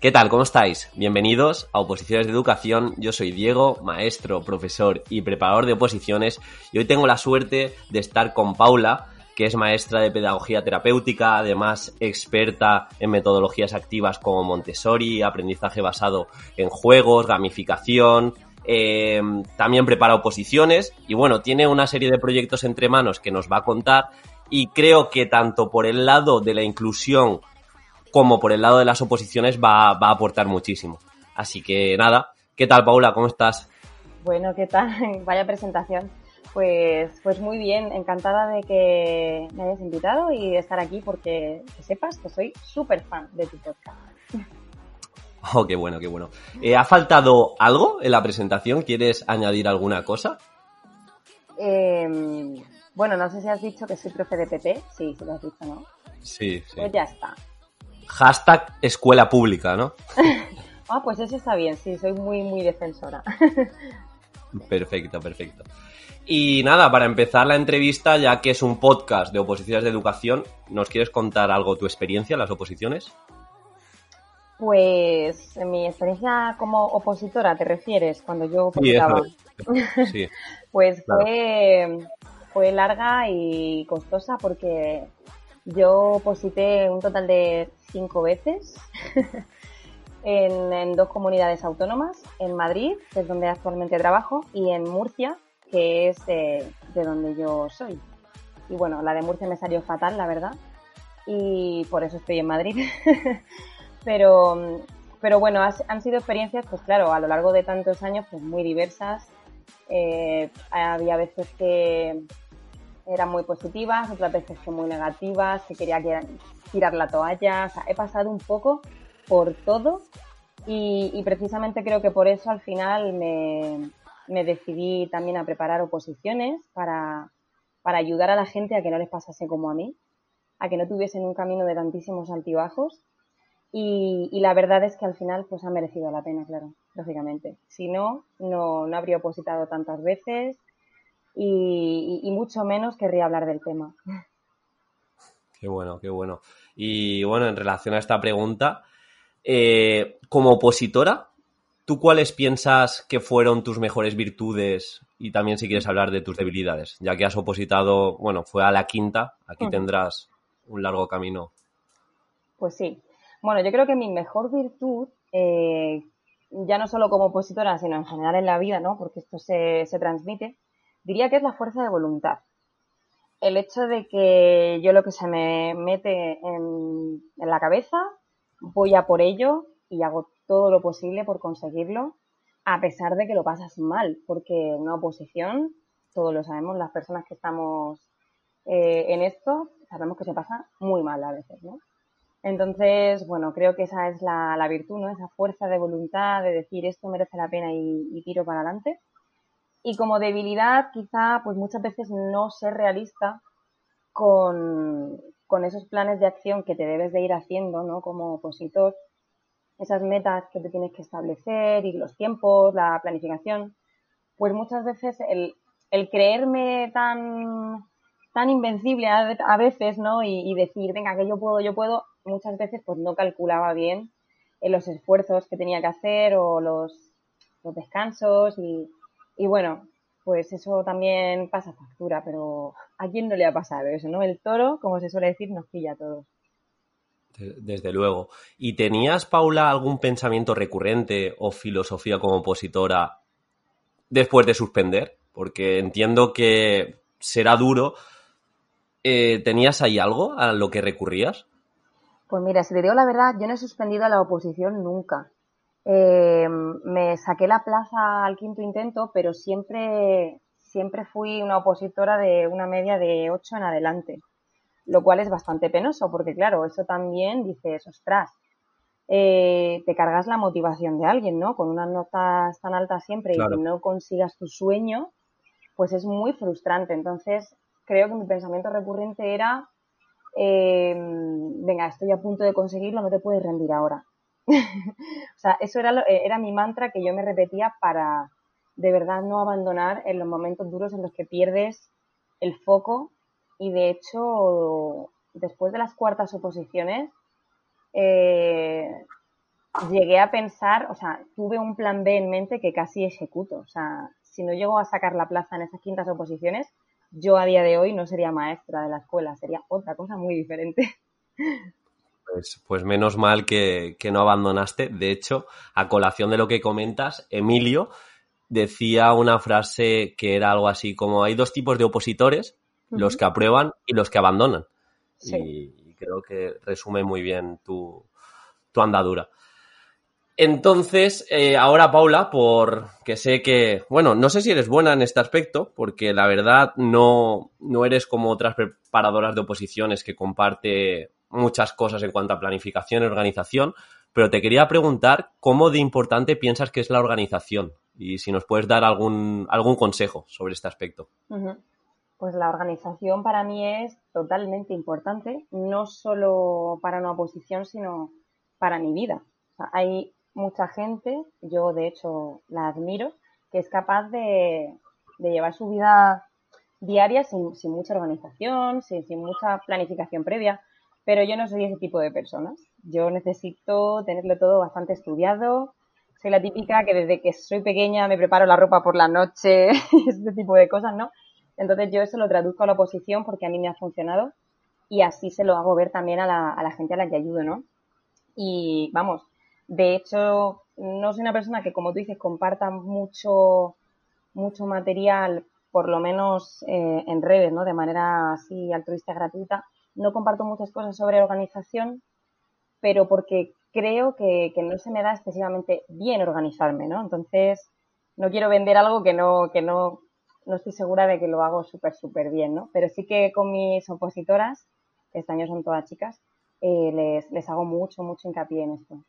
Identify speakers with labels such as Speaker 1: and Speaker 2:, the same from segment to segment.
Speaker 1: ¿Qué tal? ¿Cómo estáis? Bienvenidos a Oposiciones de Educación. Yo soy Diego, maestro, profesor y preparador de oposiciones y hoy tengo la suerte de estar con Paula, que es maestra de pedagogía terapéutica, además experta en metodologías activas como Montessori, aprendizaje basado en juegos, gamificación, eh, también prepara oposiciones y bueno, tiene una serie de proyectos entre manos que nos va a contar y creo que tanto por el lado de la inclusión como por el lado de las oposiciones va, a aportar muchísimo. Así que nada, ¿qué tal Paula? ¿Cómo estás?
Speaker 2: Bueno, ¿qué tal? Vaya presentación. Pues, pues muy bien, encantada de que me hayas invitado y de estar aquí porque que sepas que soy súper fan de tu podcast.
Speaker 1: Oh, qué bueno, qué bueno. Eh, ¿Ha faltado algo en la presentación? ¿Quieres añadir alguna cosa?
Speaker 2: Em, bueno, no sé si has dicho que soy profe de PP. Sí, sí lo has dicho, ¿no?
Speaker 1: Sí, sí.
Speaker 2: Pues ya está.
Speaker 1: Hashtag escuela pública, ¿no?
Speaker 2: ah, pues eso está bien, sí, soy muy, muy defensora.
Speaker 1: perfecto, perfecto. Y nada, para empezar la entrevista, ya que es un podcast de oposiciones de educación, ¿nos quieres contar algo tu experiencia en las oposiciones?
Speaker 2: Pues mi experiencia como opositora, ¿te refieres? Cuando yo opositaba. Sí, pues fue, fue larga y costosa porque yo oposité un total de cinco veces en, dos comunidades autónomas, en Madrid, que es donde actualmente trabajo, y en Murcia, que es de, donde yo soy. Y bueno, la de Murcia me salió fatal, la verdad, y por eso estoy en Madrid. pero, pero bueno, han sido experiencias, pues claro, a lo largo de tantos años, pues muy diversas. Eh, había veces que eran muy positivas, otras veces que muy negativas, que quería tirar la toalla, o sea, he pasado un poco por todo y, precisamente creo que por eso al final me, decidí también a preparar oposiciones para, ayudar a la gente a que no les pasase como a mí, a que no tuviesen un camino de tantísimos altibajos y, la verdad es que al final pues ha merecido la pena, claro, lógicamente. Si no, no, no habría opositado tantas veces y, mucho menos querría hablar del tema.
Speaker 1: Qué bueno, qué bueno. Y bueno, en relación a esta pregunta, eh, como opositora, ¿tú cuáles piensas que fueron tus mejores virtudes? Y también si quieres hablar de tus debilidades, ya que has opositado, bueno, fue a la quinta, aquí tendrás un largo camino.
Speaker 2: Pues sí. Bueno, yo creo que mi mejor virtud, eh, ya no solo como opositora, sino en general en la vida, ¿no? Porque esto se, se transmite, diría que es la fuerza de voluntad. El hecho de que yo lo que se me mete en, la cabeza, voy a por ello y hago todo lo posible por conseguirlo, a pesar de que lo pasas mal, porque en una oposición, todos lo sabemos, las personas que estamos eh, en esto, sabemos que se pasa muy mal a veces, ¿no? Entonces, bueno, creo que esa es la, virtud, ¿no? Esa fuerza de voluntad de decir esto merece la pena y, y tiro para adelante. Y como debilidad, quizá, pues muchas veces no ser realista con, esos planes de acción que te debes de ir haciendo, ¿no? Como opositor, esas metas que te tienes que establecer y los tiempos, la planificación, pues muchas veces el, creerme tan, tan invencible a, veces, ¿no? Y, decir, venga, que yo puedo, yo puedo, muchas veces pues no calculaba bien en los esfuerzos que tenía que hacer o los, los descansos y, y bueno, pues eso también pasa factura, pero ¿a quién no le ha pasado eso, no? El toro, como se suele decir, nos pilla a todos.
Speaker 1: Desde luego. ¿Y tenías, Paula, algún pensamiento recurrente o filosofía como opositora después de suspender? Porque entiendo que será duro. Eh, ¿Tenías ahí algo a lo que recurrías?
Speaker 2: Pues mira, si te digo la verdad, yo no he suspendido a la oposición nunca. Eh, me saqué la plaza al quinto intento, pero siempre, siempre fui una opositora de una media de 8 en adelante, lo cual es bastante penoso porque claro, eso también dices, ostras, eh, te cargas la motivación de alguien, ¿no? Con unas notas tan altas siempre y que no consigas tu sueño, pues es muy frustrante. Entonces, creo que mi pensamiento recurrente era, eh, venga, estoy a punto de conseguirlo, no te puedes rendir ahora. o sea, eso era, eh, era mi mantra que yo me repetía para de verdad no abandonar en los momentos duros en los que pierdes el foco y de hecho después de las cuartas oposiciones eh, llegué a pensar, o sea, tuve un plan B en mente que casi ejecuto. O sea, si no llego a sacar la plaza en esas quintas oposiciones, yo a día de hoy no sería maestra de la escuela, sería otra cosa muy diferente.
Speaker 1: Pues, pues menos mal que, no abandonaste. De hecho, a colación de lo que comentas, Emilio decía una frase que era algo así como hay dos tipos de opositores, los que aprueban y los que abandonan. Y, creo que resume muy bien tu, andadura. Entonces, eh, ahora Paula, porque sé que, bueno, no sé si eres buena en este aspecto, porque la verdad no, no eres como otras preparadoras de oposiciones que comparte muchas cosas en cuanto a planificación y organización, pero te quería preguntar cómo de importante piensas que es la organización y si nos puedes dar algún, algún consejo sobre este aspecto.
Speaker 2: Pues la organización para mí es totalmente importante, no solo para una oposición, sino para mi vida. hay mucha gente, yo de hecho la admiro, que es capaz de, llevar su vida diaria sin, mucha organización, sin, mucha planificación previa, pero yo no soy ese tipo de personas. Yo necesito tenerlo todo bastante estudiado. Soy la típica que desde que soy pequeña me preparo la ropa por la noche, este tipo de cosas, ¿no? Entonces yo eso lo traduzco a la oposición porque a mí me ha funcionado y así se lo hago ver también a la, gente a la que ayudo, ¿no? Y vamos, de hecho, no soy una persona que, como tú dices, comparta mucho, mucho material, por lo menos eh, en redes, ¿no? De manera así altruista gratuita. No comparto muchas cosas sobre organización, pero porque creo que, no se me da excesivamente bien organizarme, ¿no? Entonces, no quiero vender algo que no, que no, no estoy segura de que lo hago súper, súper bien, ¿no? Pero sí que con mis opositoras, que este año son todas chicas, eh, les, les hago mucho, mucho hincapié en esto.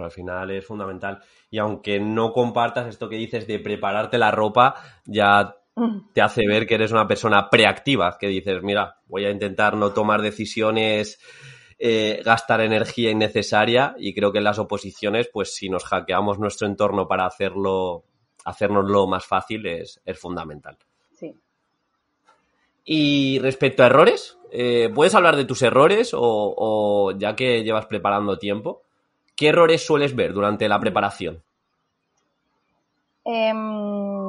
Speaker 1: al final es fundamental. Y aunque no compartas esto que dices de prepararte la ropa, ya. Te hace ver que eres una persona preactiva, que dices, mira, voy a intentar no tomar decisiones, eh, gastar energía innecesaria y creo que en las oposiciones, pues si nos hackeamos nuestro entorno para hacerlo hacernoslo más fácil es, fundamental.
Speaker 2: Sí.
Speaker 1: Y respecto a errores, eh, ¿puedes hablar de tus errores o, ya que llevas preparando tiempo, qué errores sueles ver durante la preparación?
Speaker 2: Em,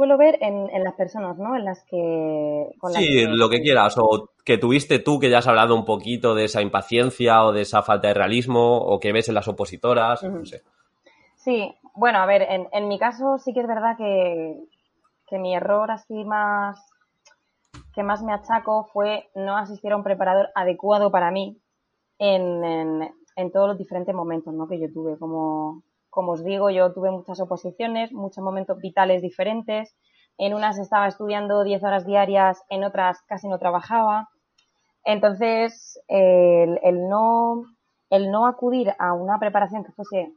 Speaker 2: suelo ver en, las personas, ¿no? En las que...
Speaker 1: sí, lo que quieras, o que tuviste tú, que ya has hablado un poquito de esa impaciencia o de esa falta de realismo, o que ves en las opositoras, no sé.
Speaker 2: Sí, bueno, a ver, en, en mi caso sí que es verdad que, que mi error así más que más me achaco fue no asistir a un preparador adecuado para mí en, en, en todos los diferentes momentos ¿no? que yo tuve. Como, como os digo, yo tuve muchas oposiciones, muchos momentos vitales diferentes. En unas estaba estudiando 10 horas diarias, en otras casi no trabajaba. Entonces, el, no, el no acudir a una preparación que fuese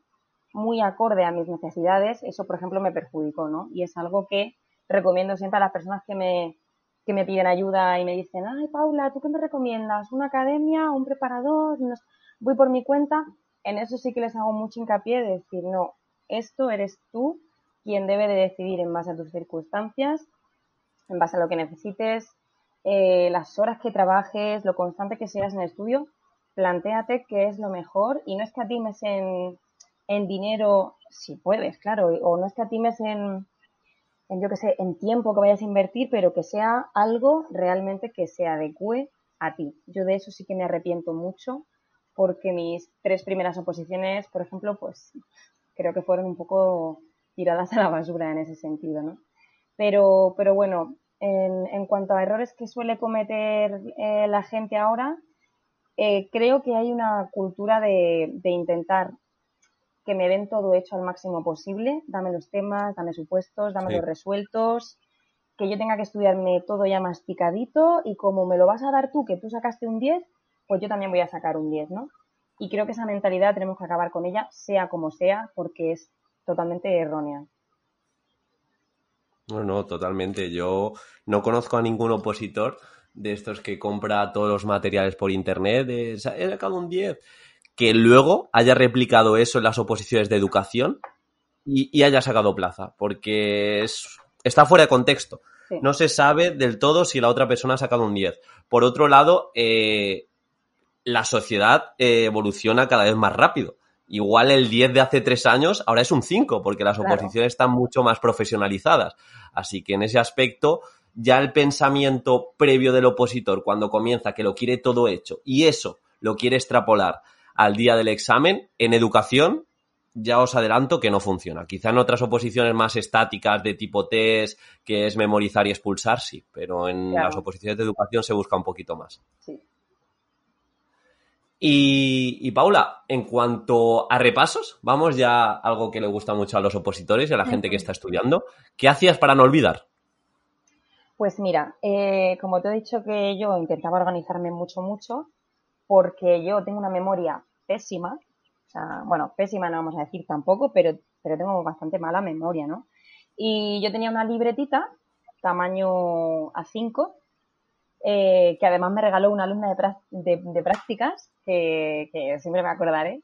Speaker 2: muy acorde a mis necesidades, eso, por ejemplo, me perjudicó, ¿no? Y es algo que recomiendo siempre a las personas que me, que me piden ayuda y me dicen, ay, Paula, ¿tú qué me recomiendas? ¿Una academia? ¿Un preparador? Voy por mi cuenta. En eso sí que les hago mucho hincapié de decir, no, esto eres tú quien debe de decidir en base a tus circunstancias, en base a lo que necesites, eh, las horas que trabajes, lo constante que seas en el estudio, plantéate qué es lo mejor y no es que a ti me en en dinero, si puedes, claro, o no escatimes en, en yo que sé, en tiempo que vayas a invertir, pero que sea algo realmente que se adecue a ti. Yo de eso sí que me arrepiento mucho porque mis tres primeras oposiciones, por ejemplo, pues creo que fueron un poco tiradas a la basura en ese sentido, ¿no? Pero, pero bueno, en, en cuanto a errores que suele cometer eh, la gente ahora, eh, creo que hay una cultura de, de intentar que me den todo hecho al máximo posible. Dame los temas, dame supuestos, dame los resueltos, que yo tenga que estudiarme todo ya masticadito y como me lo vas a dar tú, que tú sacaste un 10, pues yo también voy a sacar un 10, ¿no? Y creo que esa mentalidad tenemos que acabar con ella, sea como sea, porque es totalmente errónea.
Speaker 1: No, no, totalmente. Yo no conozco a ningún opositor de estos que compra todos los materiales por internet, de, he sacado un 10, que luego haya replicado eso en las oposiciones de educación y, haya sacado plaza, porque está fuera de contexto. No se sabe del todo si la otra persona ha sacado un 10. Por otro lado, eh, la sociedad eh, evoluciona cada vez más rápido. Igual el 10 de hace tres años ahora es un 5, porque las oposiciones están mucho más profesionalizadas. Así que en ese aspecto, ya el pensamiento previo del opositor, cuando comienza que lo quiere todo hecho y eso lo quiere extrapolar al día del examen, en educación, ya os adelanto que no funciona. Quizá en otras oposiciones más estáticas de tipo test, que es memorizar y expulsar, sí, pero en las oposiciones de educación se busca un poquito más. Sí. Y, Paula, en cuanto a repasos, vamos ya a algo que le gusta mucho a los opositores y a la gente que está estudiando. ¿Qué hacías para no olvidar?
Speaker 2: Pues mira, eh, como te he dicho que yo intentaba organizarme mucho, mucho, porque yo tengo una memoria pésima, o sea, bueno, pésima no vamos a decir tampoco, pero, pero tengo bastante mala memoria, ¿no? Y yo tenía una libretita, tamaño A5, eh, que además me regaló una alumna de, prácticas, que, siempre me acordaré,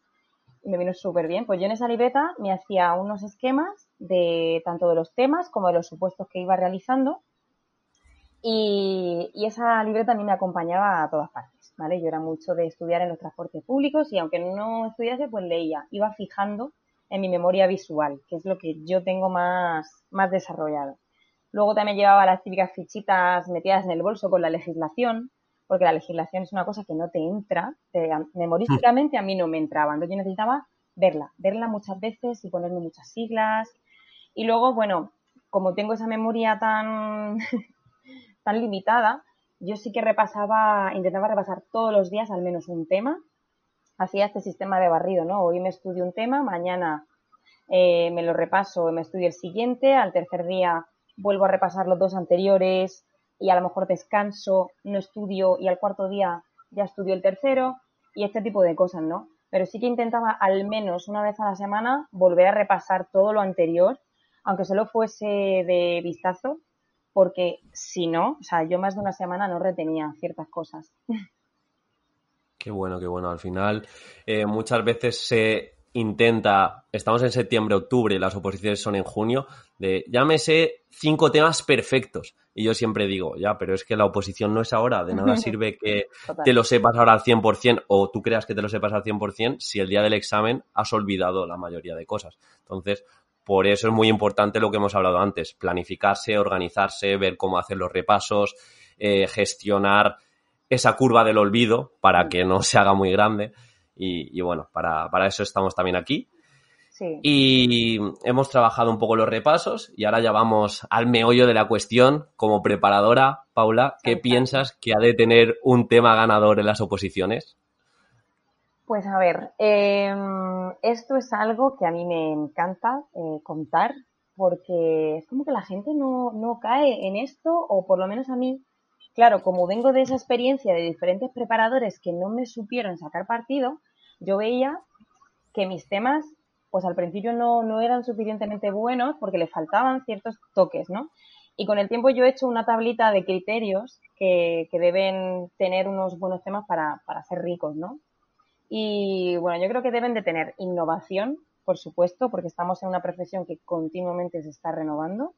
Speaker 2: y me vino súper bien. Pues yo en esa libreta me hacía unos esquemas de tanto de los temas como de los supuestos que iba realizando, y, esa libreta a mí me acompañaba a todas partes, ¿vale? Yo era mucho de estudiar en los transportes públicos y aunque no estudiase, pues leía, iba fijando en mi memoria visual, que es lo que yo tengo más, más desarrollado. Luego también llevaba las típicas fichitas metidas en el bolso con la legislación, porque la legislación es una cosa que no te entra, memorísticamente a mí no me entraba, entonces yo necesitaba verla, verla muchas veces y ponerme muchas siglas. Y luego, bueno, como tengo esa memoria tan, tan limitada, yo sí que repasaba, intentaba repasar todos los días al menos un tema. Hacía este sistema de barrido, ¿no? Hoy me estudio un tema, mañana eh, me lo repaso, me estudio el siguiente, al tercer día vuelvo a repasar los dos anteriores y a lo mejor descanso, no estudio y al cuarto día ya estudio el tercero y este tipo de cosas, ¿no? Pero sí que intentaba al menos una vez a la semana volver a repasar todo lo anterior, aunque solo fuese de vistazo, porque si no, o sea, yo más de una semana no retenía ciertas cosas.
Speaker 1: Qué bueno, qué bueno. Al final, eh, muchas veces se intenta, estamos en septiembre, octubre, las oposiciones son en junio, de llámese cinco temas perfectos. Y yo siempre digo, ya, pero es que la oposición no es ahora, de nada sirve que te lo sepas ahora al 100% o tú creas que te lo sepas al 100% si el día del examen has olvidado la mayoría de cosas. Entonces, por eso es muy importante lo que hemos hablado antes, planificarse, organizarse, ver cómo hacer los repasos, eh, gestionar esa curva del olvido para que no se haga muy grande. Y, bueno, para, eso estamos también aquí. Y hemos trabajado un poco los repasos y ahora ya vamos al meollo de la cuestión. Como preparadora, Paula, ¿qué piensas que ha de tener un tema ganador en las oposiciones?
Speaker 2: Pues a ver, em, esto es algo que a mí me encanta eh, contar porque es como que la gente no, no cae en esto o por lo menos a mí claro, como vengo de esa experiencia de diferentes preparadores que no me supieron sacar partido, yo veía que mis temas, pues al principio no, no eran suficientemente buenos porque le faltaban ciertos toques, ¿no? Y con el tiempo yo he hecho una tablita de criterios que, que deben tener unos buenos temas para, para ser ricos, ¿no? Y bueno, yo creo que deben de tener innovación, por supuesto, porque estamos en una profesión que continuamente se está renovando.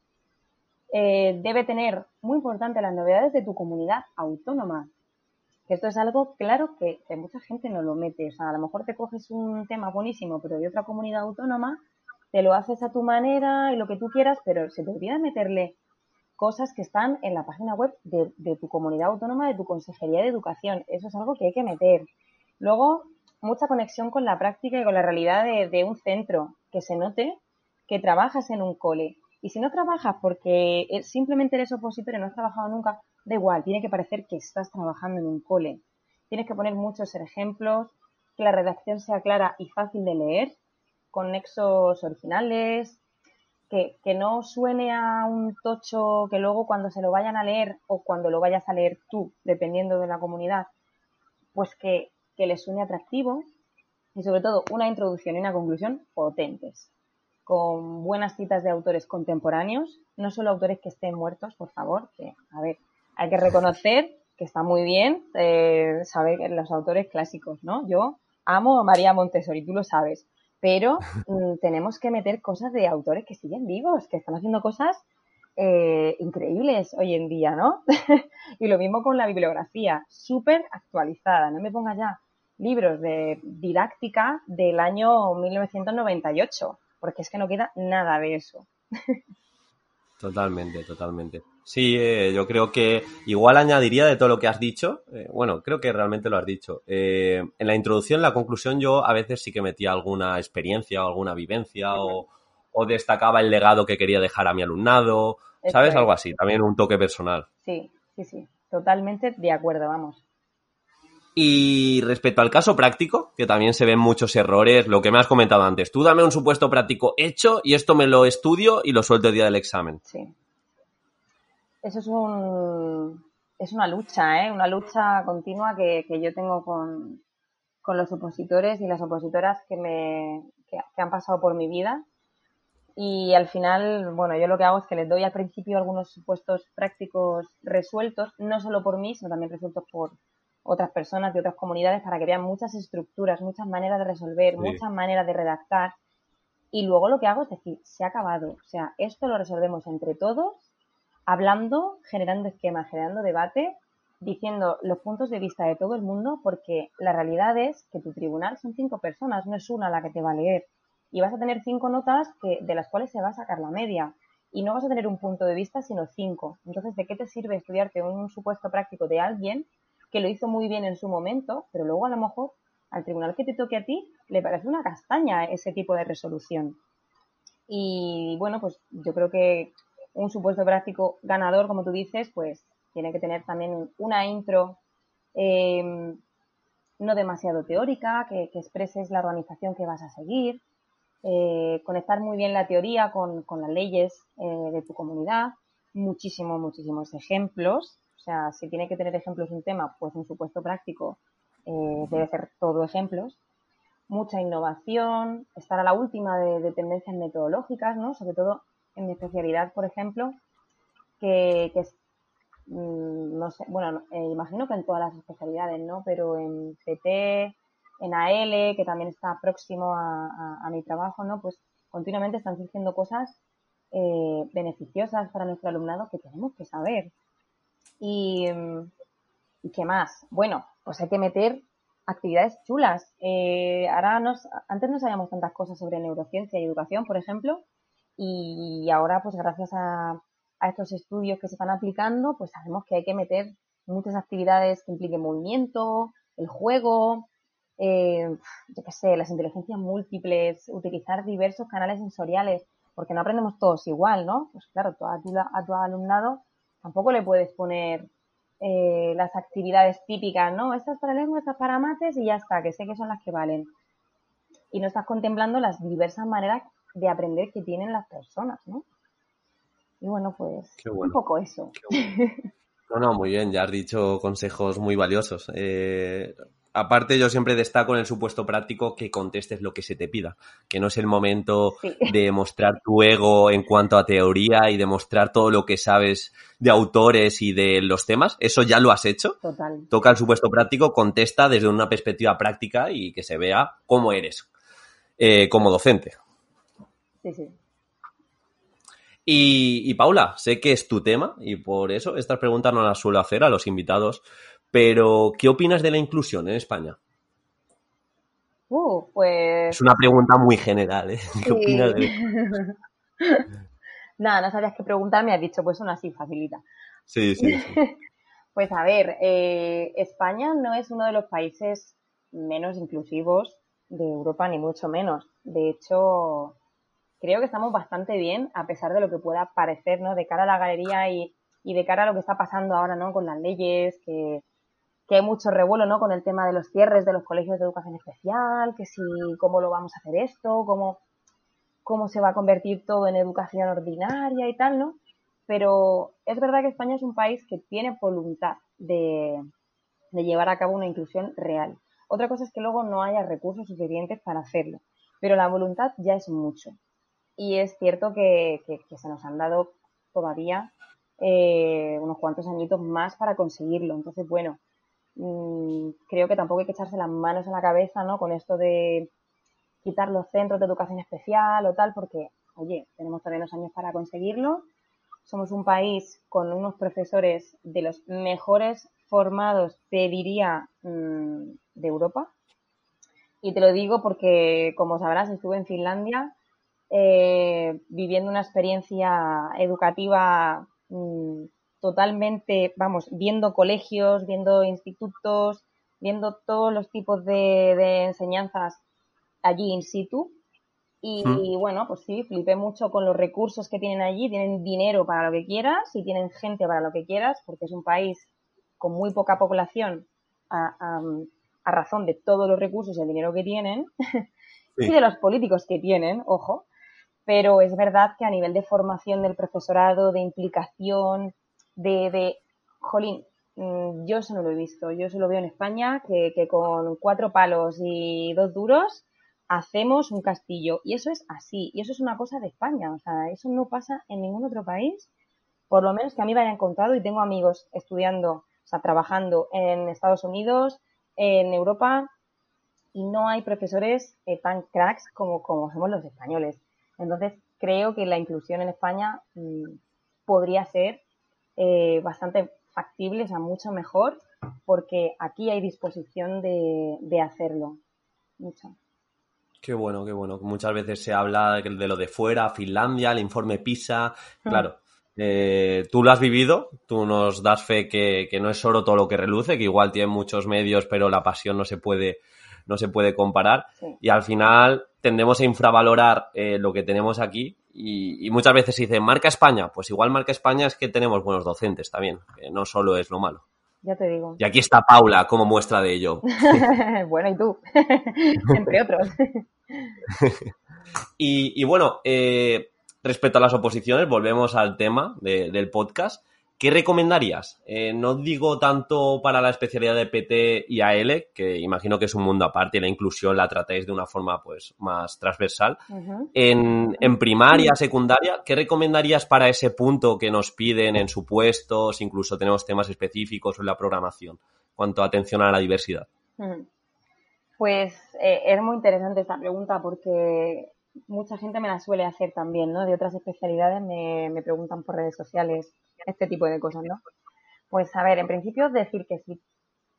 Speaker 2: Eh, debe tener, muy importante, las novedades de tu comunidad autónoma. Esto es algo claro que, mucha gente no lo mete. O sea, a lo mejor te coges un tema buenísimo, pero de otra comunidad autónoma, te lo haces a tu manera y lo que tú quieras, pero se te olvida meterle cosas que están en la página web de, tu comunidad autónoma, de tu consejería de educación. Eso es algo que hay que meter. Luego, mucha conexión con la práctica y con la realidad de, un centro, que se note que trabajas en un cole. Y si no trabajas porque simplemente eres opositor y no has trabajado nunca, da igual, tiene que parecer que estás trabajando en un cole. Tienes que poner muchos ejemplos, que la redacción sea clara y fácil de leer. con nexos originales, que, que, no suene a un tocho que luego cuando se lo vayan a leer o cuando lo vayas a leer tú, dependiendo de la comunidad, pues que, que les suene atractivo y sobre todo una introducción y una conclusión potentes, con buenas citas de autores contemporáneos, no solo autores que estén muertos, por favor, que, a ver, hay que reconocer que está muy bien eh, saber los autores clásicos, ¿no? Yo amo a María Montessori, tú lo sabes, pero mm, tenemos que meter cosas de autores que siguen vivos, que están haciendo cosas eh, increíbles hoy en día, ¿no? y lo mismo con la bibliografía, súper actualizada, no me pongas ya libros de didáctica del año 1998, porque es que no queda nada de eso.
Speaker 1: Totalmente, totalmente. Sí, eh, yo creo que igual añadiría de todo lo que has dicho, eh, bueno, creo que realmente lo has dicho. Eh, en la introducción, en la conclusión, yo a veces sí que metía alguna experiencia o alguna vivencia o, o destacaba el legado que quería dejar a mi alumnado, ¿sabes? Algo así, también un toque personal.
Speaker 2: Sí, sí, sí, totalmente de acuerdo, vamos.
Speaker 1: Y respecto al caso práctico, que también se ven muchos errores, lo que me has comentado antes, tú dame un supuesto práctico hecho y esto me lo estudio y lo suelto el día del examen.
Speaker 2: Sí. Eso es un es una lucha, ¿eh? Una lucha continua que, que yo tengo con, con, los opositores y las opositoras que me que, que han pasado por mi vida. Y al final, bueno, yo lo que hago es que les doy al principio algunos supuestos prácticos resueltos, no solo por mí, sino también resueltos por, otras personas de otras comunidades para que vean muchas estructuras, muchas maneras de resolver, muchas maneras de redactar. Y luego lo que hago es decir, se ha acabado. O sea, esto lo resolvemos entre todos, hablando, generando esquemas, generando debate, diciendo los puntos de vista de todo el mundo, porque la realidad es que tu tribunal son cinco personas, no es una la que te va a leer. Y vas a tener cinco notas que, de las cuales se va a sacar la media. Y no vas a tener un punto de vista, sino cinco. Entonces, ¿de qué te sirve estudiarte un supuesto práctico de alguien que lo hizo muy bien en su momento, pero luego a lo mejor al tribunal que te toque a ti le parece una castaña ese tipo de resolución. Y bueno, pues yo creo que un supuesto práctico ganador, como tú dices, pues tiene que tener también una intro em, no demasiado teórica, que, expreses la organización que vas a seguir, eh, conectar muy bien la teoría con, las leyes eh, de tu comunidad, muchísimos, muchísimos ejemplos o sea, si tiene que tener ejemplos un tema, pues un supuesto práctico eh, debe ser todo ejemplos. Mucha innovación, estar a la última de, tendencias metodológicas, ¿no? Sobre todo en mi especialidad, por ejemplo, que, es, mm, no sé, bueno, eh, imagino que en todas las especialidades, ¿no? Pero en CT, en AL, que también está próximo a, mi trabajo, ¿no? Pues continuamente están surgiendo cosas eh, beneficiosas para nuestro alumnado que tenemos que saber. Y, ¿y qué más? Bueno, pues hay que meter actividades chulas. Eh, ahora nos, antes no sabíamos tantas cosas sobre neurociencia y educación, por ejemplo, y ahora, pues gracias a, estos estudios que se están aplicando, pues sabemos que hay que meter muchas actividades que impliquen movimiento, el juego, eh, yo qué sé, las inteligencias múltiples, utilizar diversos canales sensoriales, porque no aprendemos todos igual, ¿no? Pues claro, a tu, a tu alumnado tampoco le puedes poner eh, las actividades típicas, ¿no? Estas para lengua, estas para mates y ya está, que sé que son las que valen. Y no estás contemplando las diversas maneras de aprender que tienen las personas, ¿no? Y bueno, pues un poco eso.
Speaker 1: No, no, muy bien, ya has dicho consejos muy valiosos. Eh, aparte yo siempre destaco en el supuesto práctico que contestes lo que se te pida, que no es el momento de mostrar tu ego en cuanto a teoría y demostrar todo lo que sabes de autores y de los temas, eso ya lo has hecho.
Speaker 2: Total.
Speaker 1: Toca el supuesto práctico, contesta desde una perspectiva práctica y que se vea cómo eres eh, como docente.
Speaker 2: Sí, sí.
Speaker 1: Y, y Paula, sé que es tu tema y por eso estas preguntas no las suelo hacer a los invitados pero, ¿qué opinas de la inclusión en España?
Speaker 2: Uh, pues...
Speaker 1: Es una pregunta muy general, ¿eh? ¿Qué opinas de
Speaker 2: Nada, no sabías qué preguntar, me has dicho, pues una así facilita.
Speaker 1: Sí, sí.
Speaker 2: pues a ver, eh, España no es uno de los países menos inclusivos de Europa, ni mucho menos. De hecho, creo que estamos bastante bien, a pesar de lo que pueda parecer, ¿no? De cara a la galería y, y de cara a lo que está pasando ahora, ¿no? Con las leyes, que, hay mucho revuelo, ¿no? Con el tema de los cierres de los colegios de educación especial, que si, cómo lo vamos a hacer esto, cómo, cómo se va a convertir todo en educación ordinaria y tal, ¿no? Pero es verdad que España es un país que tiene voluntad de llevar a cabo una inclusión real. Otra cosa es que luego no haya recursos suficientes para hacerlo, pero la voluntad ya es mucho. Y es cierto que, que, se nos han dado todavía eh, unos cuantos añitos más para conseguirlo. Entonces, bueno, Mm, creo que tampoco hay que echarse las manos en la cabeza, ¿no? Con esto de quitar los centros de educación especial o tal, porque, oye, tenemos todavía unos años para conseguirlo. Somos un país con unos profesores de los mejores formados, te diría, mm, de Europa. Y te lo digo porque, como sabrás, estuve en Finlandia eh, viviendo una experiencia educativa mm, totalmente, vamos, viendo colegios, viendo institutos, viendo todos los tipos de, enseñanzas allí in situ. Y, mm. bueno, pues sí, flipé mucho con los recursos que tienen allí. Tienen dinero para lo que quieras y tienen gente para lo que quieras, porque es un país con muy poca población a, a, razón de todos los recursos y el dinero que tienen y de los políticos que tienen, ojo. Pero es verdad que a nivel de formación del profesorado, de implicación, de, de jolín, mm, yo eso no lo he visto. Yo eso lo veo en España, que, que, con cuatro palos y dos duros hacemos un castillo. Y eso es así. Y eso es una cosa de España. O sea, eso no pasa en ningún otro país. Por lo menos que a mí me hayan contado y tengo amigos estudiando, o sea, trabajando en Estados Unidos, en Europa, y no hay profesores eh, tan cracks como, como somos los españoles. Entonces, creo que la inclusión en España mm, podría ser eh, bastante factible, o sea, mucho mejor, porque aquí hay disposición de, hacerlo. Mucho.
Speaker 1: Qué bueno, qué bueno. Muchas veces se habla de lo de fuera, Finlandia, el informe PISA. Hmm. Claro, eh, tú lo has vivido, tú nos das fe que, no es solo todo lo que reluce, que igual tiene muchos medios, pero la pasión no se puede, no se puede comparar. Y al final tendemos a infravalorar eh, lo que tenemos aquí y, muchas veces se dice, marca España. Pues igual marca España es que tenemos buenos docentes también, que no solo es lo malo.
Speaker 2: Ya te digo.
Speaker 1: Y aquí está Paula como muestra de ello.
Speaker 2: bueno, y tú, entre otros.
Speaker 1: y, bueno, eh, respecto a las oposiciones, volvemos al tema del podcast. ¿Qué recomendarías? Eh, no digo tanto para la especialidad de PT y AL, que imagino que es un mundo aparte y la inclusión la tratáis de una forma pues más transversal. en, primaria, secundaria, ¿qué recomendarías para ese punto que nos piden en supuestos? Incluso tenemos temas específicos en la programación, cuanto a atención a la diversidad.
Speaker 2: Pues eh, es muy interesante esta pregunta porque mucha gente me la suele hacer también, ¿no? De otras especialidades me, me preguntan por redes sociales este tipo de cosas, ¿no? Pues a ver, en principio decir que si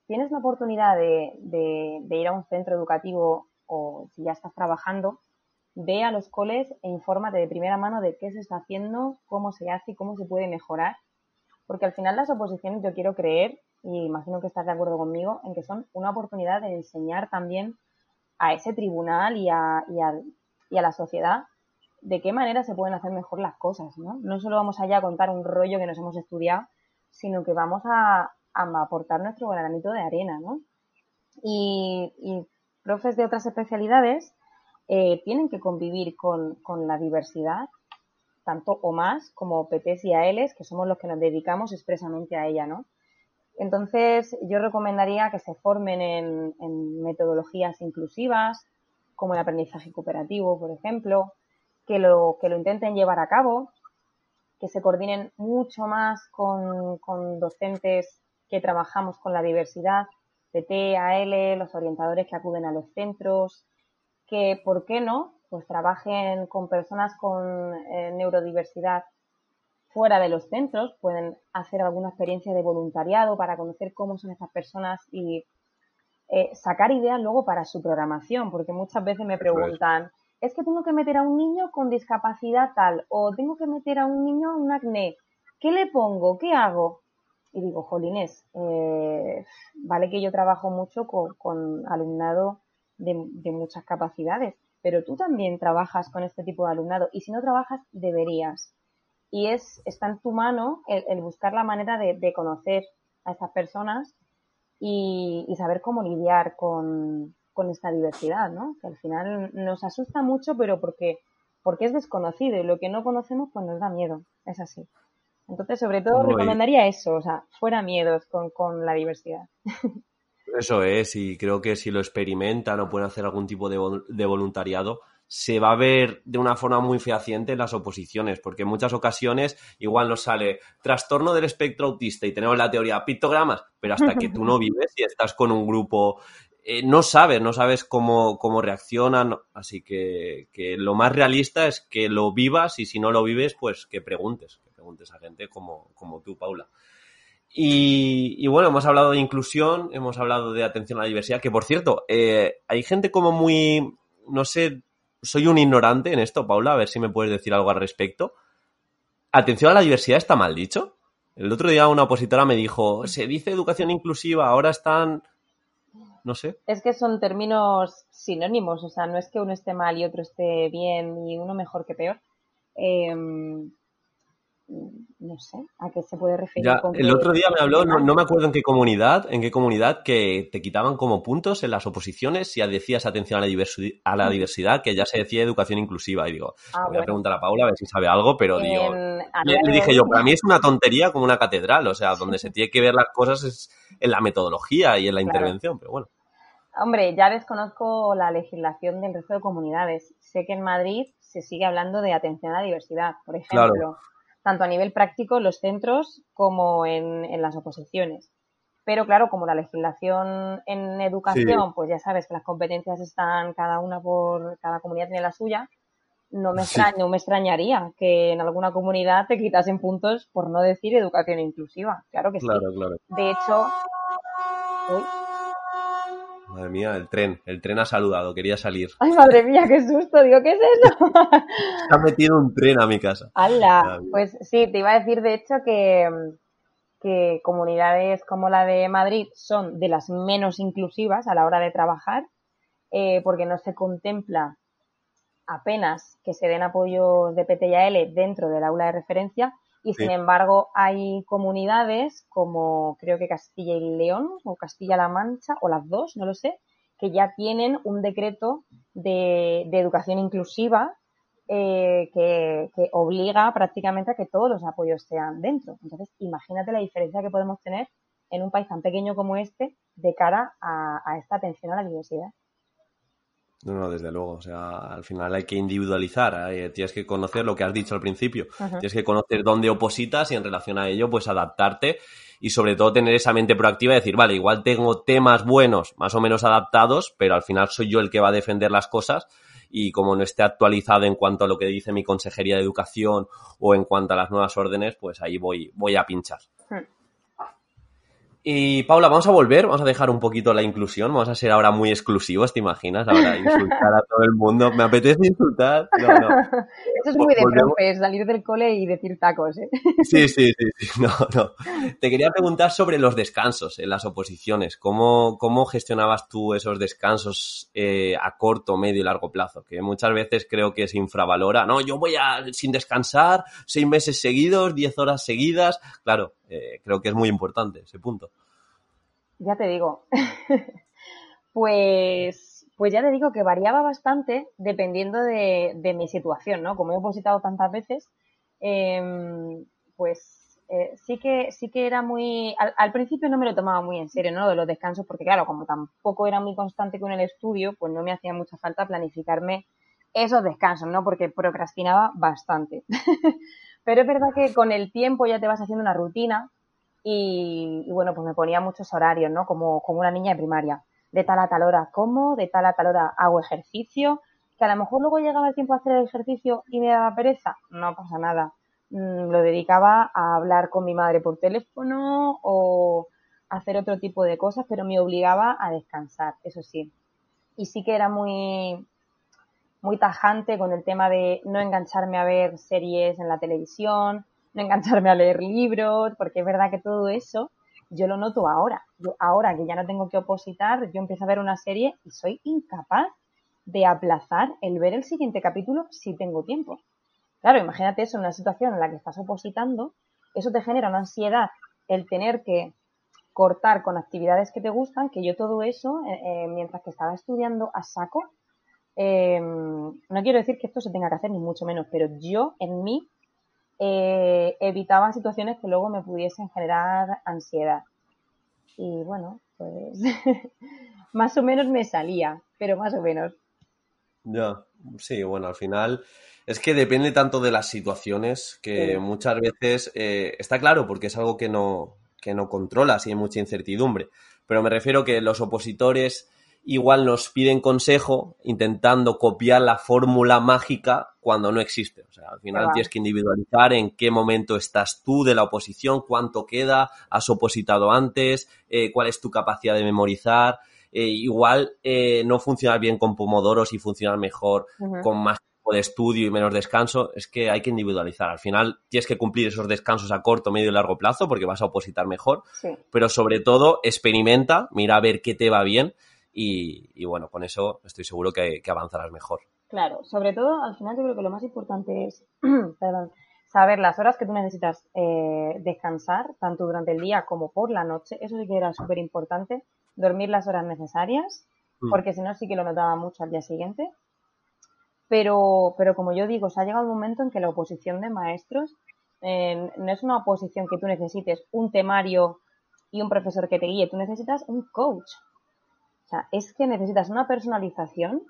Speaker 2: tienes la oportunidad de, ir a un centro educativo o si ya estás trabajando, ve a los coles e infórmate de primera mano de qué se está haciendo, cómo se hace y cómo se puede mejorar. Porque al final las oposiciones yo quiero creer, y imagino que estás de acuerdo conmigo, en que son una oportunidad de enseñar también a ese tribunal y a, y a, y a la sociedad de qué manera se pueden hacer mejor las cosas, ¿no? No solo vamos allá a contar un rollo que nos hemos estudiado, sino que vamos a, aportar nuestro granito de arena, ¿no? Y, profes de otras especialidades eh, tienen que convivir con, la diversidad, tanto o más como PTs y ALs, que somos los que nos dedicamos expresamente a ella, ¿no? Entonces, yo recomendaría que se formen en, en metodologías inclusivas, como el aprendizaje cooperativo, por ejemplo, que lo, que lo intenten llevar a cabo, que se coordinen mucho más con, con docentes que trabajamos con la diversidad, PT, AL, los orientadores que acuden a los centros, que, ¿por qué no?, pues trabajen con personas con eh, neurodiversidad fuera de los centros, pueden hacer alguna experiencia de voluntariado para conocer cómo son estas personas y eh, sacar ideas luego para su programación, porque muchas veces me preguntan, es que tengo que meter a un niño con discapacidad tal o tengo que meter a un niño un acné. ¿Qué le pongo? ¿Qué hago? Y digo, jolines, eh, vale que yo trabajo mucho con, alumnado de, muchas capacidades, pero tú también trabajas con este tipo de alumnado y si no trabajas, deberías. Y es, está en tu mano el, buscar la manera de, de conocer a estas personas y, saber cómo lidiar con, esta diversidad, ¿no? Que al final nos asusta mucho, pero porque, porque es desconocido y lo que no conocemos pues nos da miedo, es así. Entonces, sobre todo, recomendaría eso, o sea, fuera miedos con, con la diversidad.
Speaker 1: Eso es, y creo que si lo experimentan o pueden hacer algún tipo de, de voluntariado, se va a ver de una forma muy fehaciente en las oposiciones, porque en muchas ocasiones igual nos sale trastorno del espectro autista y tenemos la teoría pictogramas, pero hasta que tú no vives y estás con un grupo, eh, no sabes, no sabes cómo, cómo reaccionan, así que, que, lo más realista es que lo vivas y si no lo vives, pues que preguntes, que preguntes a gente como, como tú, Paula. Y, bueno, hemos hablado de inclusión, hemos hablado de atención a la diversidad, que por cierto, eh, hay gente como muy, no sé, soy un ignorante en esto, Paula, a ver si me puedes decir algo al respecto. Atención a la diversidad está mal dicho. El otro día una opositora me dijo, se dice educación inclusiva, ahora están... No sé.
Speaker 2: Es que son términos sinónimos, o sea, no es que uno esté mal y otro esté bien y uno mejor que peor. Eh, no sé a qué se puede referir.
Speaker 1: el otro día me habló, no, me acuerdo en qué comunidad, en qué comunidad que te quitaban como puntos en las oposiciones si decías atención a la, a la diversidad, que ya se decía educación inclusiva. Y digo, ah, voy a preguntar a Paula a ver si sabe algo, pero digo, le, dije yo, para mí es una tontería como una catedral, o sea, donde se tiene que ver las cosas es en la metodología y en la intervención, pero bueno.
Speaker 2: Hombre, ya desconozco la legislación del resto de comunidades. Sé que en Madrid se sigue hablando de atención a la diversidad, por ejemplo tanto a nivel práctico en los centros como en, las oposiciones. Pero claro, como la legislación en educación, pues ya sabes que las competencias están cada una por, cada comunidad tiene la suya, no me, no me extrañaría que en alguna comunidad te quitasen puntos por no decir educación inclusiva. Claro que sí.
Speaker 1: Claro.
Speaker 2: De hecho, uy,
Speaker 1: Madre mía, el tren. El tren ha saludado, quería salir.
Speaker 2: Ay, madre mía, qué susto. Digo, ¿qué es eso?
Speaker 1: Se ha metido un tren a mi casa.
Speaker 2: ¡Hala! Pues sí, te iba a decir, de hecho, que, que comunidades como la de Madrid son de las menos inclusivas a la hora de trabajar, eh, porque no se contempla apenas que se den apoyos de PTL dentro del aula de referencia y sin embargo hay comunidades como creo que Castilla y León o Castilla-La Mancha o las dos, no lo sé, que ya tienen un decreto de, educación inclusiva eh, que, obliga prácticamente a que todos los apoyos sean dentro. Entonces, imagínate la diferencia que podemos tener en un país tan pequeño como este de cara a esta atención a la diversidad.
Speaker 1: No, no, desde luego. O sea, al final hay que individualizar. tienes que conocer lo que has dicho al principio. Tienes que conocer dónde opositas y en relación a ello, pues adaptarte y sobre todo tener esa mente proactiva y decir, vale, igual tengo temas buenos, más o menos adaptados, pero al final soy yo el que va a defender las cosas y como no esté actualizado en cuanto a lo que dice mi consejería de educación o en cuanto a las nuevas órdenes, pues ahí voy, voy a pinchar. Y Paula, vamos a volver, vamos a dejar un poquito la inclusión, vamos a ser ahora muy exclusivos, ¿te imaginas? Ahora insultar a todo el mundo. Me apetece insultar. No, no.
Speaker 2: Eso es muy de profes, salir del cole y decir tacos, ¿eh?
Speaker 1: Sí, sí, sí, sí. No, no. Te quería preguntar sobre los descansos en las oposiciones. ¿Cómo, cómo gestionabas tú esos descansos eh, a corto, medio y largo plazo? Que muchas veces creo que se infravalora. No, yo voy a sin descansar seis meses seguidos, diez horas seguidas. Claro, eh, creo que es muy importante ese punto.
Speaker 2: Ya te digo. pues, pues ya te digo que variaba bastante dependiendo de, mi situación, ¿no? Como he opositado tantas veces, em, pues eh, sí que sí que era muy al, principio no me lo tomaba muy en serio no de los descansos porque claro como tampoco era muy constante con el estudio pues no me hacía mucha falta planificarme esos descansos no porque procrastinaba bastante Pero es verdad que con el tiempo ya te vas haciendo una rutina y, bueno, pues me ponía muchos horarios, ¿no? Como, como una niña de primaria. De tal a tal hora como, de tal a tal hora hago ejercicio, que a lo mejor luego llegaba el tiempo a hacer el ejercicio y me daba pereza, no pasa nada. Mm, lo dedicaba a hablar con mi madre por teléfono o hacer otro tipo de cosas, pero me obligaba a descansar, eso sí. Y sí que era muy, muy tajante con el tema de no engancharme a ver series en la televisión, no engancharme a leer libros, porque es verdad que todo eso yo lo noto ahora. Yo ahora que ya no tengo que opositar, yo empiezo a ver una serie y soy incapaz de aplazar el ver el siguiente capítulo si tengo tiempo. Claro, imagínate eso en una situación en la que estás opositando, eso te genera una ansiedad el tener que cortar con actividades que te gustan, que yo todo eso, eh, eh, mientras que estaba estudiando a saco, em, no quiero decir que esto se tenga que hacer, ni mucho menos, pero yo en mí eh, evitaba situaciones que luego me pudiesen generar ansiedad. Y bueno, pues más o menos me salía, pero más o menos.
Speaker 1: Ya, sí, bueno, al final es que depende tanto de las situaciones que muchas veces está claro porque es algo que no, que no controlas y hay mucha incertidumbre. Pero me refiero que los opositores igual nos piden consejo intentando copiar la fórmula mágica cuando no existe. O sea, al final tienes que individualizar en qué momento estás tú de la oposición, cuánto queda, has opositado antes, eh, cuál es tu capacidad de memorizar. Eh, igual eh, no funciona bien con pomodoros y funciona mejor con más de estudio y menos descanso, es que hay que individualizar. Al final tienes que cumplir esos descansos a corto, medio y largo plazo porque vas a opositar mejor, pero sobre todo experimenta, mira a ver qué te va bien y, bueno, con eso estoy seguro que, avanzarás mejor.
Speaker 2: Claro, sobre todo al final yo creo que lo más importante es saber las horas que tú necesitas eh, descansar, tanto durante el día como por la noche, eso sí que era súper importante, dormir las horas necesarias, mm. porque si no sí que lo notaba mucho al día siguiente pero, pero como yo digo, se ha llegado un momento en que la oposición de maestros eh, no es una oposición que tú necesites un temario y un profesor que te guíe, tú necesitas un coach. O sea, es que necesitas una personalización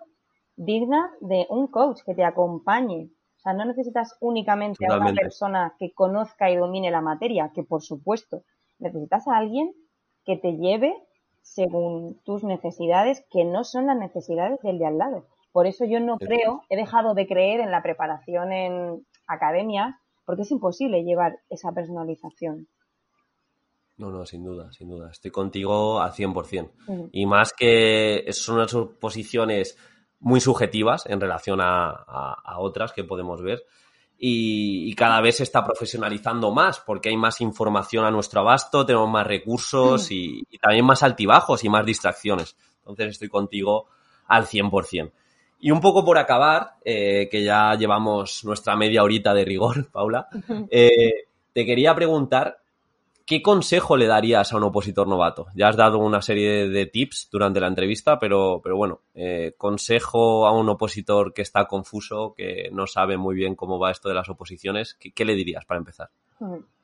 Speaker 2: digna de un coach que te acompañe. O sea, no necesitas únicamente a una persona que conozca y domine la materia, que por supuesto, necesitas a alguien que te lleve según tus necesidades, que no son las necesidades del de al lado. Por eso yo no creo, he dejado de creer en la preparación en academias, porque es imposible llevar esa personalización.
Speaker 1: No, no, sin duda, sin duda. Estoy contigo al 100%. Y más que son unas posiciones muy subjetivas en relación a, otras que podemos ver. Y, cada vez se está profesionalizando más porque hay más información a nuestro abasto, tenemos más recursos y, y también más altibajos y más distracciones. Entonces estoy contigo al 100%. Y un poco por acabar, eh, que ya llevamos nuestra media horita de rigor, Paula, eh, te quería preguntar, ¿qué consejo le darías a un opositor novato? Ya has dado una serie de tips durante la entrevista, pero, pero bueno, eh, consejo a un opositor que está confuso, que no sabe muy bien cómo va esto de las oposiciones, ¿qué, qué le dirías para empezar?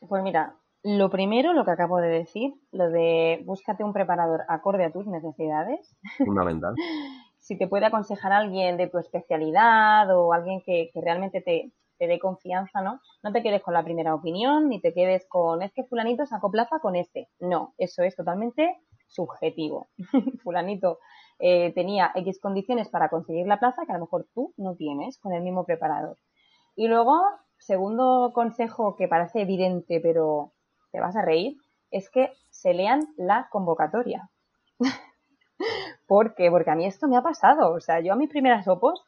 Speaker 2: Pues mira, lo primero, lo que acabo de decir, lo de búscate un preparador acorde a tus necesidades.
Speaker 1: Fundamental.
Speaker 2: si te puede aconsejar alguien de tu especialidad o alguien que, realmente te, dé confianza, ¿no? No te quedes con la primera opinión, ni te quedes con, es que fulanito sacó plaza con este. No, eso es totalmente subjetivo. fulanito eh, tenía X condiciones para conseguir la plaza que a lo mejor tú no tienes con el mismo preparador. Y luego, segundo consejo que parece evidente, pero te vas a reír, es que se lean la convocatoria. ¿Por qué? Porque a mí esto me ha pasado. O sea, yo a mis primeras opos,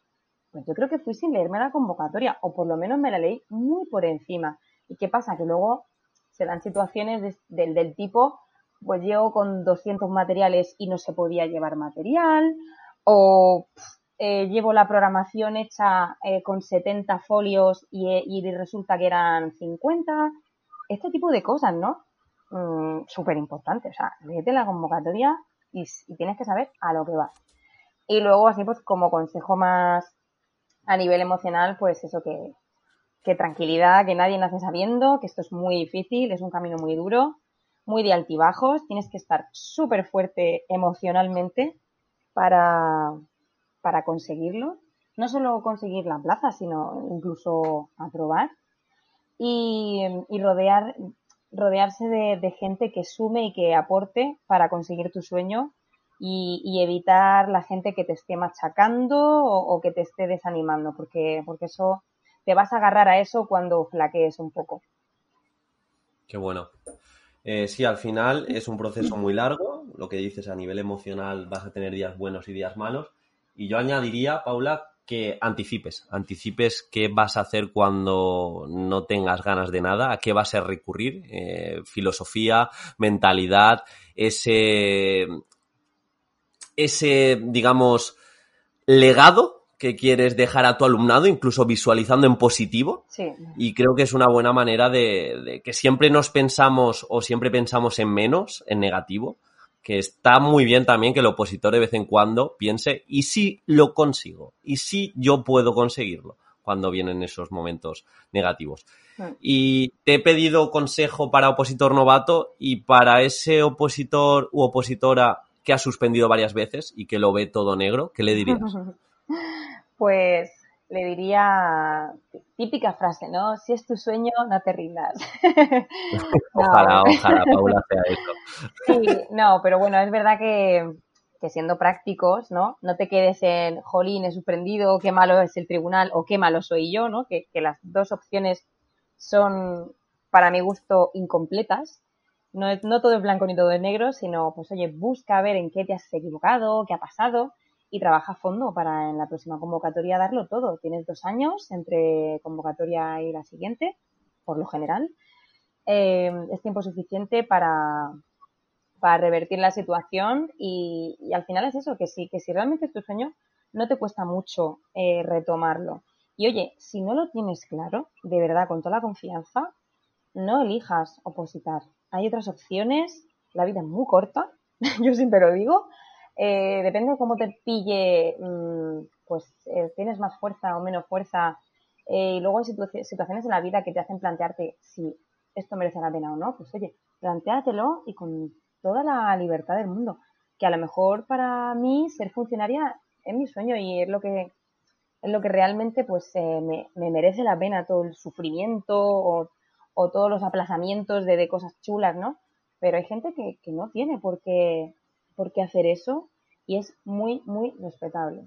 Speaker 2: pues yo creo que fui sin leerme la convocatoria, o por lo menos me la leí muy por encima. ¿Y qué pasa? Que luego se dan situaciones del tipo, pues llego con 200 materiales y no se podía llevar material, o eh, llevo la programación hecha eh, con 70 folios y, y, resulta que eran 50. Este tipo de cosas, ¿no? Mm, Súper importante. O sea, léete la convocatoria y, tienes que saber a lo que vas. Y luego, así pues, como consejo más a nivel emocional, pues eso que, que tranquilidad, que nadie nace sabiendo, que esto es muy difícil, es un camino muy duro, muy de altibajos, tienes que estar súper fuerte emocionalmente para, para conseguirlo. No solo conseguir la plaza, sino incluso aprobar. Y, y rodear, rodearse de, gente que sume y que aporte para conseguir tu sueño y, evitar la gente que te esté machacando o, que te esté desanimando, porque, porque eso te vas a agarrar a eso cuando flaquees un poco.
Speaker 1: Qué bueno. Eh, sí, al final es un proceso muy largo. Lo que dices a nivel emocional vas a tener días buenos y días malos. Y yo añadiría, Paula, que anticipes, anticipes qué vas a hacer cuando no tengas ganas de nada, a qué vas a recurrir, eh, filosofía, mentalidad, ese, ese, digamos, legado que quieres dejar a tu alumnado, incluso visualizando en positivo.
Speaker 2: Sí.
Speaker 1: Y creo que es una buena manera de, de, que siempre nos pensamos o siempre pensamos en menos, en negativo, que está muy bien también que el opositor de vez en cuando piense, ¿y si lo consigo? ¿Y si yo puedo conseguirlo? Cuando vienen esos momentos negativos.
Speaker 2: Mm.
Speaker 1: Y te he pedido consejo para opositor novato y para ese opositor u opositora que ha suspendido varias veces y que lo ve todo negro, ¿qué le dirías?
Speaker 2: Pues le diría típica frase, ¿no? Si es tu sueño, no te rindas.
Speaker 1: no. Ojalá, ojalá Paula sea eso.
Speaker 2: Sí, no, pero bueno, es verdad que, que, siendo prácticos, ¿no? No te quedes en, jolín, he suspendido, qué malo es el tribunal o qué malo soy yo, ¿no? Que, que las dos opciones son, para mi gusto, incompletas. No, no todo es blanco ni todo es negro, sino, pues oye, busca ver en qué te has equivocado, qué ha pasado y trabaja a fondo para en la próxima convocatoria darlo todo. Tienes dos años entre convocatoria y la siguiente, por lo general. Eh, es tiempo suficiente para, para revertir la situación y, y, al final es eso, que si, que si realmente es tu sueño, no te cuesta mucho eh, retomarlo. Y oye, si no lo tienes claro, de verdad, con toda la confianza, no elijas opositar. Hay otras opciones, la vida es muy corta, yo siempre lo digo, eh, depende de cómo te pille, mmm, pues eh, tienes más fuerza o menos fuerza. Eh, y luego hay situ situaciones en la vida que te hacen plantearte si esto merece la pena o no. Pues oye, plantéatelo y con toda la libertad del mundo. Que a lo mejor para mí ser funcionaria es mi sueño y es lo que es lo que realmente pues me, me, merece la pena todo el sufrimiento o, o todos los aplazamientos de, de, cosas chulas, ¿no? Pero hay gente que, que no tiene por qué, por qué hacer eso y es muy, muy respetable.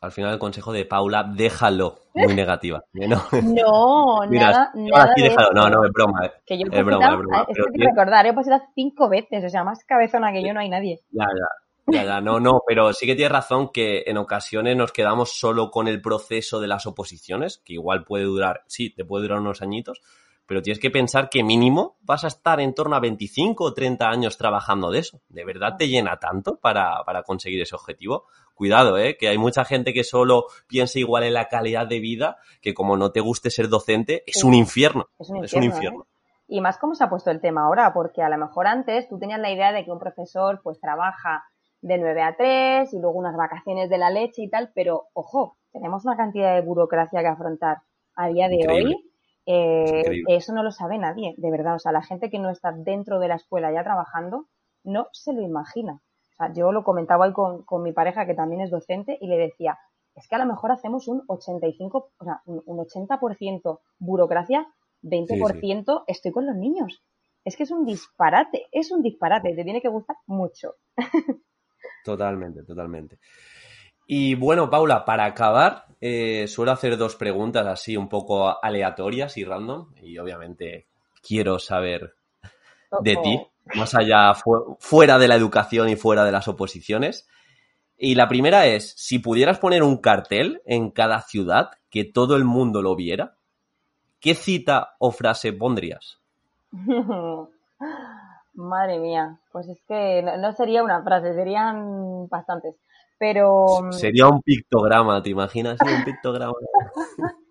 Speaker 1: Al final el consejo de Paula, déjalo, muy negativa.
Speaker 2: No, no Mira, nada, nada
Speaker 1: déjalo. No, no, es broma. eh.
Speaker 2: Que yo
Speaker 1: es broma, es broma.
Speaker 2: Es que te recordar, he positado cinco veces, o sea, más cabezona que yo no hay nadie.
Speaker 1: Ya, ya. Ya, ya, no, no, pero sí que tienes razón que en ocasiones nos quedamos solo con el proceso de las oposiciones, que igual puede durar, sí, te puede durar unos añitos, pero tienes que pensar que mínimo vas a estar en torno a 25 o 30 años trabajando de eso. ¿De verdad te llena tanto para, para conseguir ese objetivo? Cuidado, ¿eh? que hay mucha gente que solo piensa igual en la calidad de vida, que como no te guste ser docente, es
Speaker 2: Sí.
Speaker 1: un infierno.
Speaker 2: Es un
Speaker 1: Es un
Speaker 2: infierno,
Speaker 1: infierno.
Speaker 2: ¿eh? Y más cómo se ha puesto el tema ahora, porque a lo mejor antes tú tenías la idea de que un profesor pues trabaja de 9 a 3 y luego unas vacaciones de la leche y tal, pero ojo, tenemos una cantidad de burocracia que afrontar a día de
Speaker 1: Increíble.
Speaker 2: hoy. eh, eso no lo sabe nadie, de verdad. O sea, la gente que no está dentro de la escuela ya trabajando no se lo imagina. O sea, yo lo comentaba hoy con, con mi pareja, que también es docente, y le decía, es que a lo mejor hacemos un 85, o sea, un un 80% burocracia, 20% estoy con los niños. Es que es un disparate, es un disparate, te tiene que gustar mucho.
Speaker 1: Totalmente, totalmente. Y bueno, Paula, para acabar, eh, suelo hacer dos preguntas así un poco aleatorias y random. Y obviamente quiero saber de ti, más allá, fu- fuera de la educación y fuera de las oposiciones. Y la primera es, si pudieras poner un cartel en cada ciudad que todo el mundo lo viera, ¿qué cita o frase pondrías?
Speaker 2: Madre mía, pues es que no, no sería una frase, serían bastantes. Pero mm,
Speaker 1: Sería un pictograma, ¿te imaginas? Un pictograma.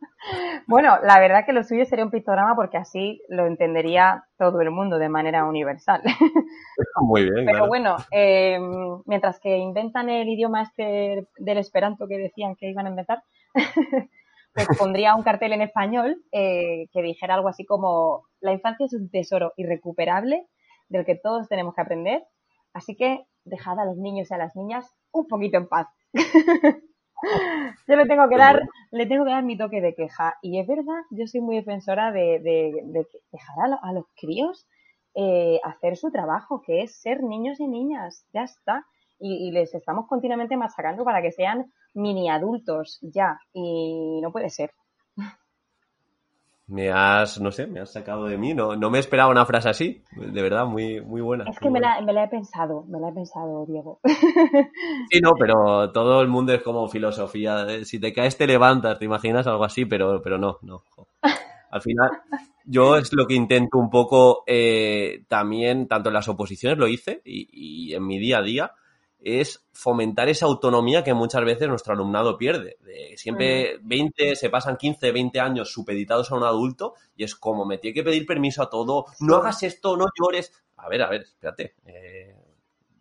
Speaker 2: bueno, la verdad que lo suyo sería un pictograma porque así lo entendería todo el mundo de manera universal.
Speaker 1: Muy bien,
Speaker 2: Pero
Speaker 1: claro.
Speaker 2: bueno, eh, mientras que inventan el idioma este del esperanto que decían que iban a inventar, pues pondría un cartel en español eh, que dijera algo así como la infancia es un tesoro irrecuperable del que todos tenemos que aprender, así que dejad a los niños y a las niñas un poquito en paz. yo le tengo que dar, le tengo que dar mi toque de queja. Y es verdad, yo soy muy defensora de, de- de dejar a, a los críos eh, hacer su trabajo, que es ser niños y niñas, ya está. Y, y les estamos continuamente machacando para que sean mini adultos ya. Y no puede ser.
Speaker 1: Me has, no sé, me has sacado de mí. No, no me esperaba una frase así. De verdad, muy, muy buena.
Speaker 2: Es que me la, me la he pensado, me la he pensado, Diego.
Speaker 1: Sí, no, pero todo el mundo es como filosofía. Si te caes, te levantas, ¿te imaginas? Algo así, pero, pero no, no. Al final, yo es lo que intento un poco eh, también, tanto en las oposiciones lo hice y, y en mi día a día, es fomentar esa autonomía que muchas veces nuestro alumnado pierde. siempre 20, se pasan 15, 20 años supeditados a un adulto y es como me tiene que pedir permiso a todo, no hagas esto, no llores. A ver, a ver, espérate. Eh,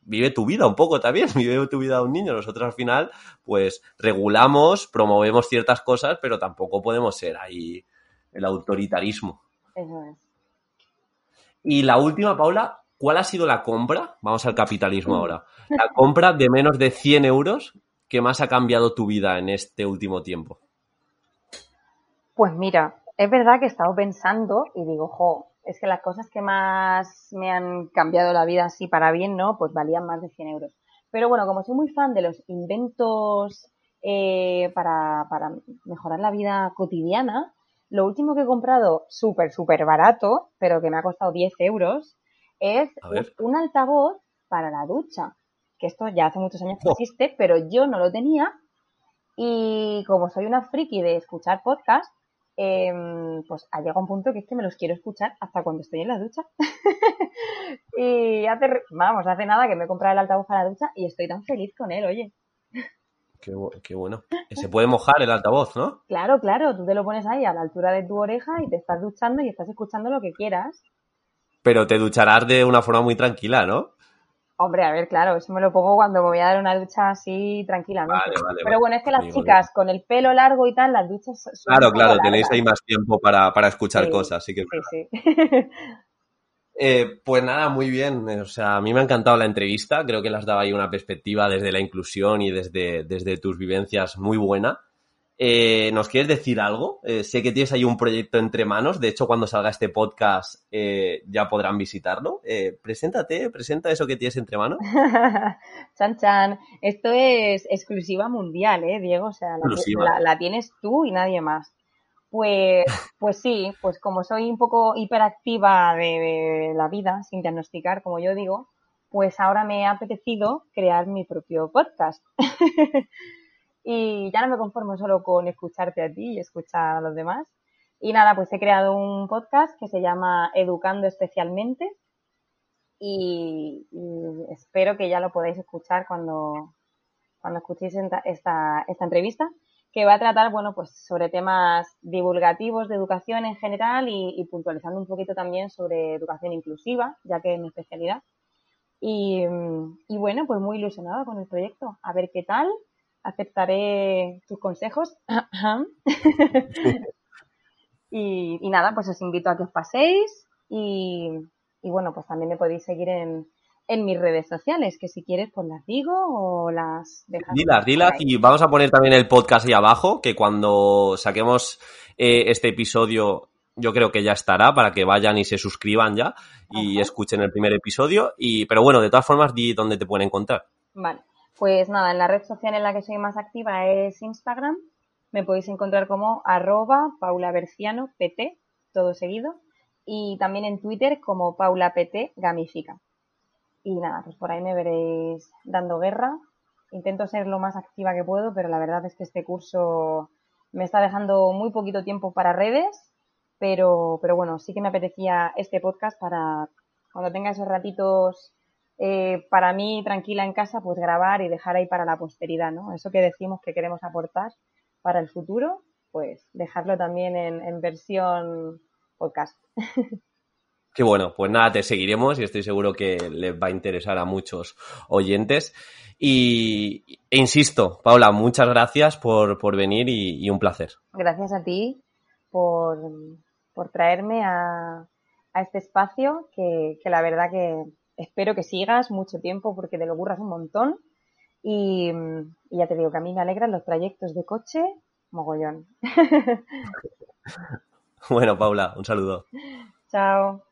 Speaker 1: vive tu vida un poco también, vive tu vida un niño. Nosotros al final, pues regulamos, promovemos ciertas cosas, pero tampoco podemos ser ahí el autoritarismo.
Speaker 2: Eso es.
Speaker 1: Y la última, Paula, ¿cuál ha sido la compra? Vamos al capitalismo ahora. La compra de menos de 100 euros que más ha cambiado tu vida en este último tiempo.
Speaker 2: Pues mira, es verdad que he estado pensando y digo, jo, es que las cosas que más me han cambiado la vida así para bien, ¿no? Pues valían más de 100 euros. Pero bueno, como soy muy fan de los inventos eh, para, para mejorar la vida cotidiana, lo último que he comprado súper, súper barato, pero que me ha costado 10 euros, es un altavoz para la ducha. Que esto ya hace muchos años que existe, pero yo no lo tenía. Y como soy una friki de escuchar podcast, em, pues ha llegado un punto que es que me los quiero escuchar hasta cuando estoy en la ducha. y hace, vamos, hace nada que me he comprado el altavoz para la ducha y estoy tan feliz con él, oye.
Speaker 1: Qué, bueno. Se puede mojar el altavoz, ¿no?
Speaker 2: Claro, claro. Tú te lo pones ahí a la altura de tu oreja y te estás duchando y estás escuchando lo que quieras.
Speaker 1: Pero te ducharás de una forma muy tranquila, ¿no?
Speaker 2: Hombre, a ver, claro, eso me lo pongo cuando me voy a dar una ducha así tranquilamente. Pero bueno, es que las chicas con el pelo largo y tal, las duchas
Speaker 1: son Claro, claro, tenéis ahí más tiempo para, escuchar cosas, así que...
Speaker 2: Sí, sí.
Speaker 1: Eh, pues nada, muy bien. O sea, a mí me ha encantado la entrevista. Creo que le has dado ahí una perspectiva desde la inclusión y desde, desde tus vivencias muy buena. Eh, ¿Nos quieres decir algo? Eh, sé que tienes ahí un proyecto entre manos. De hecho, cuando salga este podcast ya podrán visitarlo. preséntate, presenta eso que tienes entre manos.
Speaker 2: chan, chan. Esto es exclusiva mundial, ¿eh, Diego? O sea, la tienes tú y nadie más. Pues, pues sí, pues como soy un poco hiperactiva de, la vida, sin diagnosticar, como yo digo, pues ahora me ha apetecido crear mi propio podcast. y ya no me conformo solo con escucharte a ti y escuchar a los demás. Y nada, pues he creado un podcast que se llama Educando Especialmente y, espero que ya lo podáis escuchar cuando, cuando escuchéis esta, esta entrevista que va a tratar, bueno, pues sobre temas divulgativos de educación en general y, puntualizando un poquito también sobre educación inclusiva, ya que es mi especialidad. Y, bueno, pues muy ilusionada con el proyecto. A ver qué tal. Aceptaré tus consejos. y, nada, pues os invito a que os paséis y, y bueno, pues también me podéis seguir en, en mis redes sociales, que si quieres pues las digo o las
Speaker 1: dejas. Dilas, dilas y vamos a poner también el podcast ahí abajo, que cuando saquemos eh, este episodio yo creo que ya estará para que vayan y se suscriban ya y escuchen el primer episodio. Y, pero bueno, de todas formas, di dónde te pueden encontrar.
Speaker 2: Vale, pues nada, en la red social en la que soy más activa es Instagram. Me podéis encontrar como arroba paulaberciano pt, todo seguido. Y también en Twitter como paulapt gamifica. Y nada, pues por ahí me veréis dando guerra. Intento ser lo más activa que puedo, pero la verdad es que este curso me está dejando muy poquito tiempo para redes, pero, pero bueno, sí que me apetecía este podcast para cuando tenga esos ratitos eh, para mí tranquila en casa, pues grabar y dejar ahí para la posteridad, ¿no? Eso que decimos que queremos aportar para el futuro, pues dejarlo también en, en versión podcast.
Speaker 1: Qué bueno, pues nada, te seguiremos y estoy seguro que les va a interesar a muchos oyentes. Y e insisto, Paula, muchas gracias por, venir y, un placer.
Speaker 2: Gracias a ti por, traerme a, este espacio que, la verdad que espero que sigas mucho tiempo porque te lo curras un montón. Y, y ya te digo que a mí me alegran los trayectos de coche mogollón.
Speaker 1: bueno, Paula, un saludo.
Speaker 2: Chao.